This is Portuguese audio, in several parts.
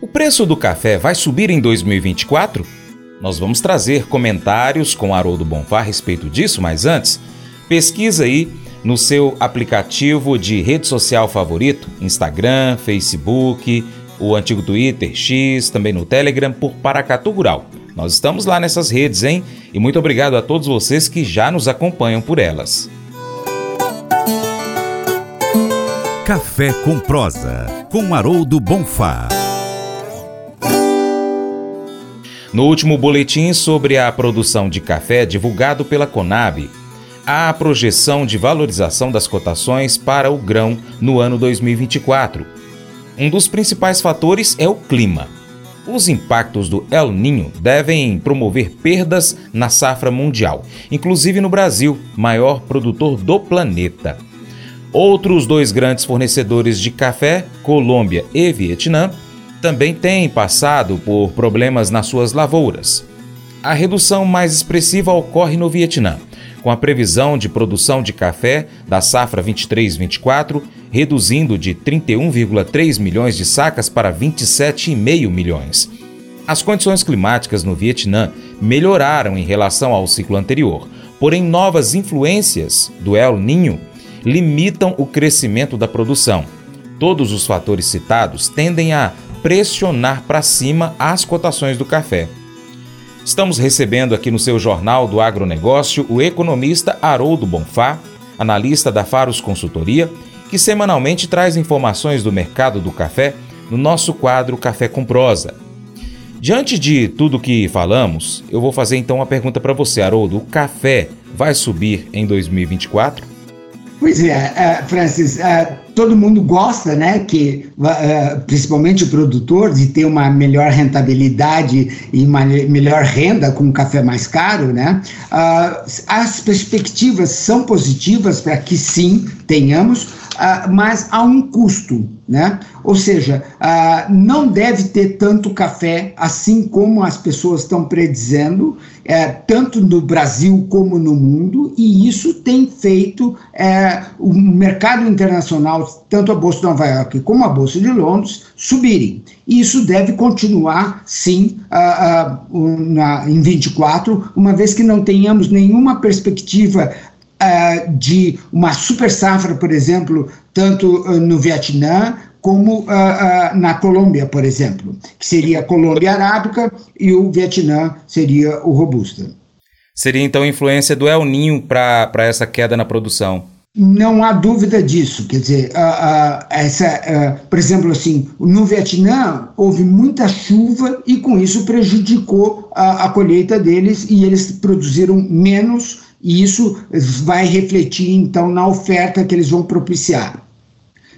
O preço do café vai subir em 2024? Nós vamos trazer comentários com Haroldo Bonfá a respeito disso, mas antes, pesquisa aí no seu aplicativo de rede social favorito, Instagram, Facebook, o antigo Twitter, X, também no Telegram, por Paracatu Rural. Nós estamos lá nessas redes, hein? E muito obrigado a todos vocês que já nos acompanham por elas. Café com prosa, com Haroldo Bonfá. No último boletim sobre a produção de café divulgado pela Conab, há a projeção de valorização das cotações para o grão no ano 2024. Um dos principais fatores é o clima. Os impactos do El Ninho devem promover perdas na safra mundial, inclusive no Brasil, maior produtor do planeta. Outros dois grandes fornecedores de café, Colômbia e Vietnã, também têm passado por problemas nas suas lavouras. A redução mais expressiva ocorre no Vietnã, com a previsão de produção de café da safra 23-24 reduzindo de 31,3 milhões de sacas para 27,5 milhões. As condições climáticas no Vietnã melhoraram em relação ao ciclo anterior, porém novas influências do El Ninho limitam o crescimento da produção. Todos os fatores citados tendem a pressionar para cima as cotações do café. Estamos recebendo aqui no seu Jornal do Agronegócio o economista Haroldo Bonfá, analista da Faros Consultoria, que semanalmente traz informações do mercado do café no nosso quadro Café com Prosa. Diante de tudo que falamos, eu vou fazer então uma pergunta para você, Haroldo. O café vai subir em 2024? Pois é, uh, Francis, uh, todo mundo gosta, né, que uh, principalmente o produtor, de ter uma melhor rentabilidade e uma melhor renda com um café mais caro, né? as perspectivas são positivas para que sim tenhamos, uh, mas a um custo, né? Ou seja, uh, não deve ter tanto café assim como as pessoas estão predizendo, é, tanto no Brasil como no mundo, e isso tem feito é, o mercado internacional, tanto a Bolsa de Nova York como a Bolsa de Londres, subirem. E isso deve continuar, sim, uh, na, em 24, uma vez que não tenhamos nenhuma perspectiva uh, de uma super safra, por exemplo, tanto uh, no Vietnã como uh, na Colômbia, por exemplo, que seria a Colômbia arábica e o Vietnã seria o robusta. Seria então influência do El Ninho para essa queda na produção? Não há dúvida disso. Quer dizer, uh, uh, essa, uh, por exemplo, assim, no Vietnã houve muita chuva e com isso prejudicou a, a colheita deles e eles produziram menos e isso vai refletir então na oferta que eles vão propiciar.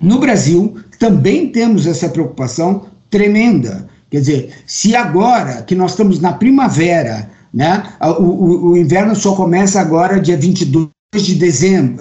No Brasil, também temos essa preocupação tremenda. Quer dizer, se agora que nós estamos na primavera, né, o, o, o inverno só começa agora dia 22 de dezembro,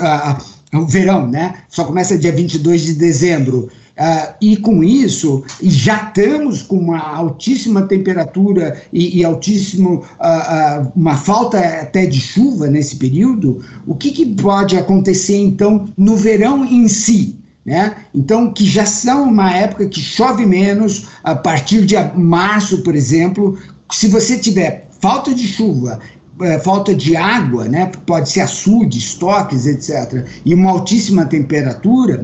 o verão, né, só começa dia 22 de dezembro, Uh, e com isso, já estamos com uma altíssima temperatura e, e altíssimo, uh, uh, uma falta até de chuva nesse período, o que, que pode acontecer então no verão em si? Né? Então, que já são uma época que chove menos, a partir de março, por exemplo, se você tiver falta de chuva é, falta de água, né, pode ser açude, estoques, etc., e uma altíssima temperatura,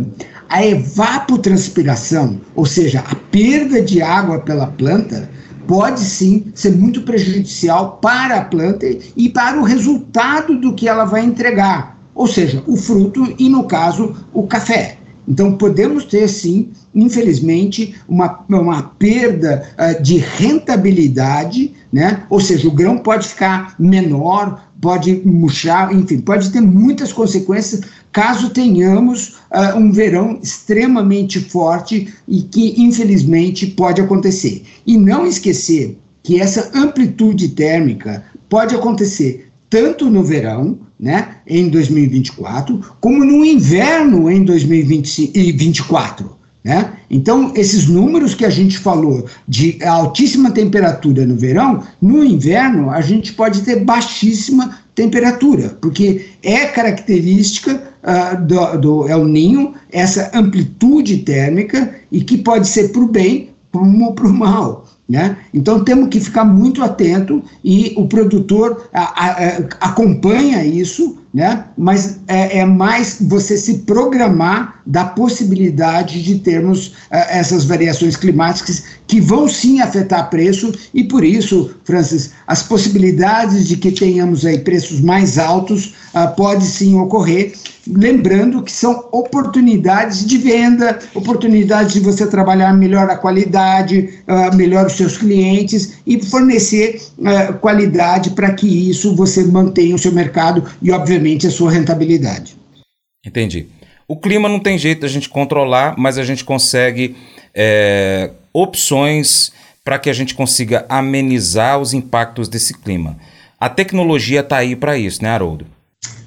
a evapotranspiração, ou seja, a perda de água pela planta, pode sim ser muito prejudicial para a planta e para o resultado do que ela vai entregar, ou seja, o fruto e, no caso, o café. Então, podemos ter, sim, infelizmente, uma, uma perda uh, de rentabilidade, né? ou seja, o grão pode ficar menor, pode murchar, enfim, pode ter muitas consequências caso tenhamos uh, um verão extremamente forte e que, infelizmente, pode acontecer. E não esquecer que essa amplitude térmica pode acontecer tanto no verão, né, em 2024, como no inverno em 2024. Né? Então, esses números que a gente falou de altíssima temperatura no verão, no inverno a gente pode ter baixíssima temperatura, porque é característica uh, do, do El Ninho essa amplitude térmica e que pode ser para o bem para o mal. Né? Então temos que ficar muito atento e o produtor a, a, a, acompanha isso, né? mas é, é, mais você se programar da possibilidade de termos é, essas variações climáticas que vão sim afetar preço e por isso, Francis, as possibilidades de que tenhamos aí preços mais altos uh, pode sim ocorrer lembrando que são oportunidades de venda, oportunidades de você trabalhar melhor a qualidade, uh, melhor os seus clientes e fornecer uh, qualidade para que isso você mantenha o seu mercado e, obviamente, a sua rentabilidade. Entendi. O clima não tem jeito da gente controlar, mas a gente consegue é, opções para que a gente consiga amenizar os impactos desse clima. A tecnologia está aí para isso, né, Haroldo?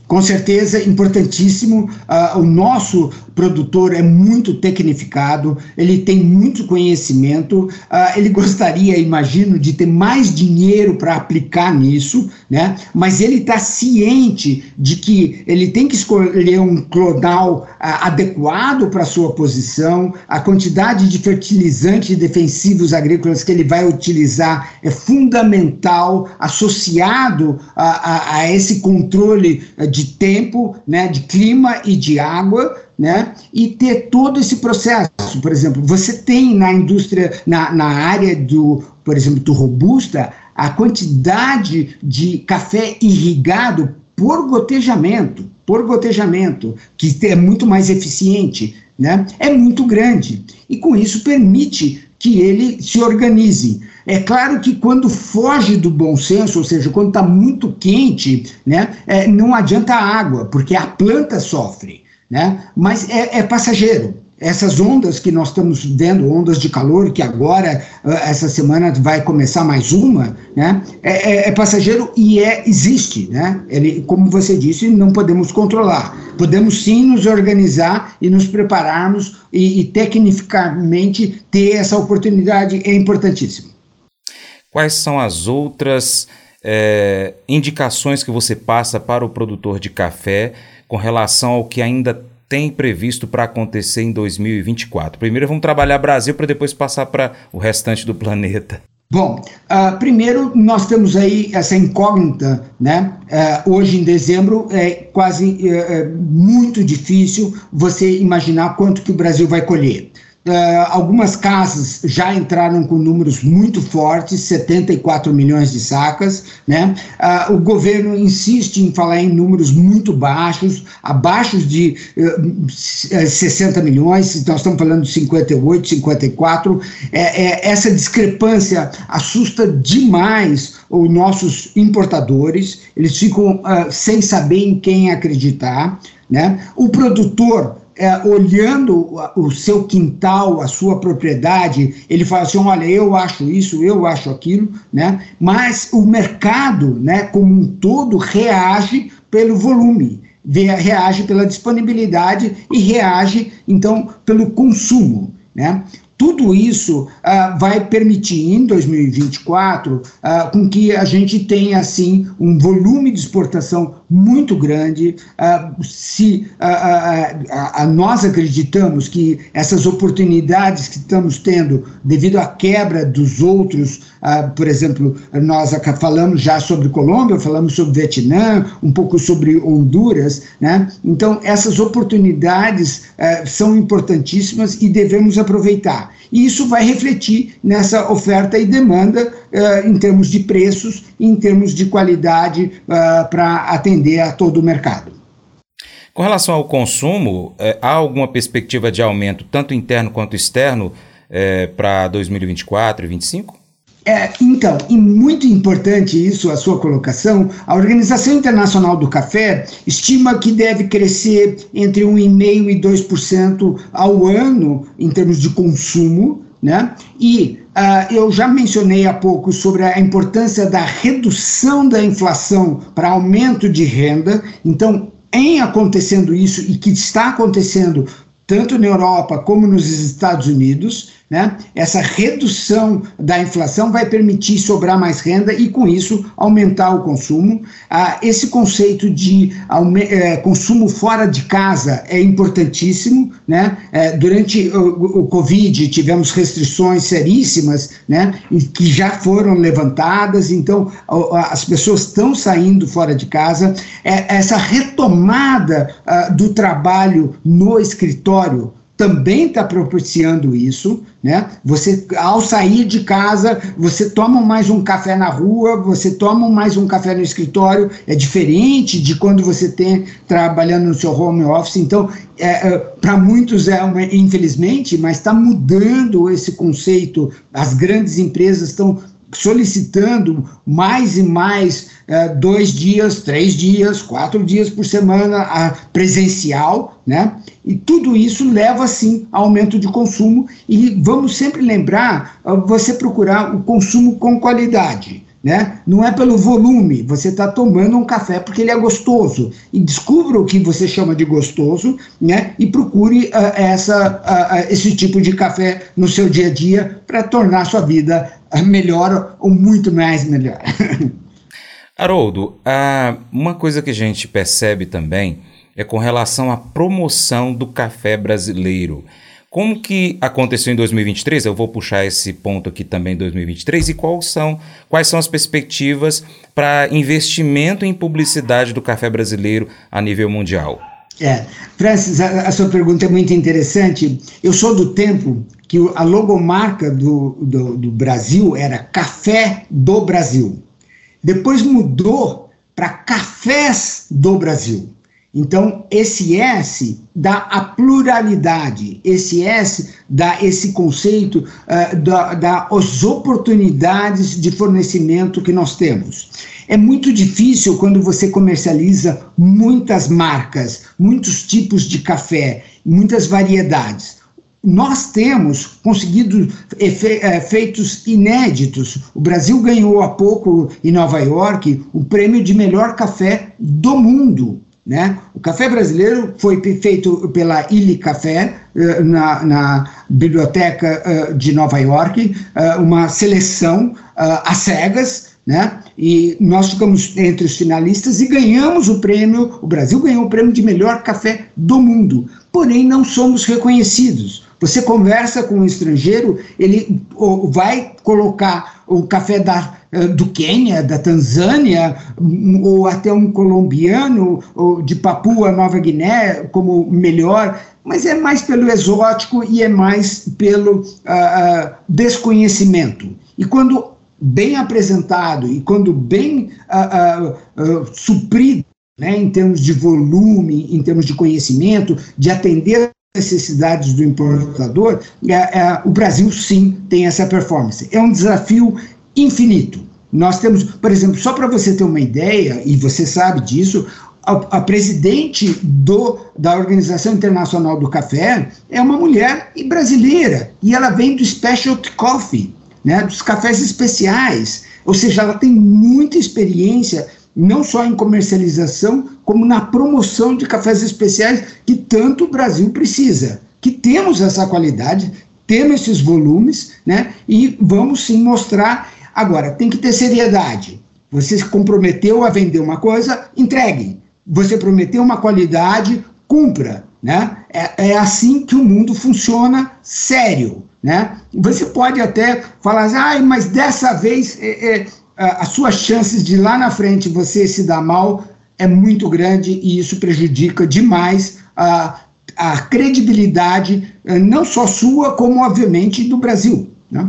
Com certeza, importantíssimo. Uh, o nosso produtor é muito tecnificado, ele tem muito conhecimento, uh, ele gostaria, imagino, de ter mais dinheiro para aplicar nisso, né? mas ele está ciente de que ele tem que escolher um clonal uh, adequado para sua posição, a quantidade de fertilizantes defensivos agrícolas que ele vai utilizar é fundamental, associado a, a, a esse controle de tempo, né, de clima e de água, né, e ter todo esse processo. Por exemplo, você tem na indústria, na, na área do, por exemplo, do robusta, a quantidade de café irrigado por gotejamento, por gotejamento, que é muito mais eficiente, né, é muito grande. E com isso permite que ele se organize. É claro que quando foge do bom senso, ou seja, quando está muito quente, né, é, não adianta água, porque a planta sofre, né, mas é, é passageiro essas ondas que nós estamos vendo, ondas de calor, que agora, ah, essa semana, vai começar mais uma, né? É, é, é, passageiro e é, existe, né? Ele, como você disse, não podemos controlar. Podemos sim nos organizar e nos prepararmos e, e tecnicamente ter essa oportunidade é importantíssimo. Quais são as outras é, indicações que você passa para o produtor de café com relação ao que ainda tem previsto para acontecer em 2024? Primeiro vamos trabalhar Brasil para depois passar para o restante do planeta. Bom, uh, primeiro nós temos aí essa incógnita, né? Uh, hoje em dezembro é quase uh, muito difícil você imaginar quanto que o Brasil vai colher. Uh, algumas casas já entraram com números muito fortes, 74 milhões de sacas. Né? Uh, o governo insiste em falar em números muito baixos, abaixo de uh, eh, 60 milhões, nós estamos falando de 58, 54. É, é, essa discrepância assusta demais os nossos importadores, eles ficam sem saber em quem acreditar. Né? O produtor é, olhando o seu quintal, a sua propriedade, ele fala assim: olha, eu acho isso, eu acho aquilo, né? mas o mercado, né, como um todo, reage pelo volume, reage pela disponibilidade e reage, então, pelo consumo. Né? Tudo isso uh, vai permitir, em 2024, uh, com que a gente tenha, assim, um volume de exportação muito grande. Uh, se nós acreditamos que essas oportunidades que estamos tendo, devido à quebra dos outros, por exemplo, nós falamos já sobre Colômbia, falamos sobre Vietnã, um pouco sobre Honduras, né? Então, essas oportunidades são importantíssimas e devemos aproveitar e isso vai refletir nessa oferta e demanda uh, em termos de preços em termos de qualidade uh, para atender a todo o mercado. Com relação ao consumo, eh, há alguma perspectiva de aumento, tanto interno quanto externo, para 2024 e 2025? É, então, e muito importante isso, a sua colocação, a Organização Internacional do Café estima que deve crescer entre 1,5% e 2% ao ano em termos de consumo, né? E uh, eu já mencionei há pouco sobre a importância da redução da inflação para aumento de renda. Então, em acontecendo isso e que está acontecendo tanto na Europa como nos Estados Unidos, né, essa redução da inflação vai permitir sobrar mais renda e, com isso, aumentar o consumo. Ah, esse conceito de é, consumo fora de casa é importantíssimo. Né? É, durante o, o, Covid, tivemos restrições seríssimas né, que já foram levantadas, então as pessoas estão saindo fora de casa. É, essa retomada ah, do trabalho no escritório também está propiciando isso, né? Você, ao sair de casa, você toma mais um café na rua, você toma mais um café no escritório, é diferente de quando você tem trabalhando no seu home office. Então, é, é, para muitos é uma, infelizmente, mas está mudando esse conceito. As grandes empresas estão solicitando mais e mais é, dois dias, três dias, quatro dias por semana presencial, né? E tudo isso leva, sim, a aumento de consumo e vamos sempre lembrar uh, você procurar o consumo com qualidade. Né? Não é pelo volume, você está tomando um café porque ele é gostoso. E descubra o que você chama de gostoso né? e procure uh, essa, uh, esse tipo de café no seu dia a dia para tornar sua vida melhor ou muito mais melhor. Haroldo, uma coisa que a gente percebe também é com relação à promoção do café brasileiro. Como que aconteceu em 2023? Eu vou puxar esse ponto aqui também em 2023 e quais são, quais são as perspectivas para investimento em publicidade do café brasileiro a nível mundial? É, Francis, a, a sua pergunta é muito interessante. Eu sou do tempo que a logomarca do, do, do Brasil era Café do Brasil. Depois mudou para Cafés do Brasil. Então, esse S dá a pluralidade, esse S dá esse conceito uh, da, da as oportunidades de fornecimento que nós temos. É muito difícil quando você comercializa muitas marcas, muitos tipos de café, muitas variedades nós temos conseguido efeitos eh, inéditos. O Brasil ganhou há pouco em Nova York o prêmio de melhor café do mundo. Né? O café brasileiro foi feito pela Illy Café, eh, na, na Biblioteca eh, de Nova York, uma seleção às cegas, né? E nós ficamos entre os finalistas e ganhamos o prêmio. O Brasil ganhou o prêmio de melhor café do mundo. Porém, não somos reconhecidos. Você conversa com um estrangeiro, ele vai colocar o café da, eh, do Quênia, da Tanzânia, hum, ou até um colombiano, ou de Papua Nova Guiné como melhor, mas é mais pelo exótico e é mais pelo uh, uh, desconhecimento. E quando bem apresentado e quando bem uh, suprido, né, em termos de volume, em termos de conhecimento, de atender necessidades do importador, é, é, o Brasil sim tem essa performance. É um desafio infinito. Nós temos, por exemplo, só para você ter uma ideia, e você sabe disso, a, a, presidente do, da Organização Internacional do Café é uma mulher brasileira, e ela vem do Specialty Coffee, né, dos cafés especiais, ou seja, ela tem muita experiência não só em comercialização, como na promoção de cafés especiais que tanto o Brasil precisa. Que temos essa qualidade, temos esses volumes, né? E vamos sim mostrar. Agora, tem que ter seriedade. Você se comprometeu a vender uma coisa, entregue. Você prometeu uma qualidade, cumpra. Né? É, é assim que o mundo funciona sério. Né? Você pode até falar, assim, ah, mas dessa vez é, é, as suas chances de lá na frente você se dar mal é muito grande e isso prejudica demais a, a credibilidade, eh, não só sua, como obviamente do Brasil. Né?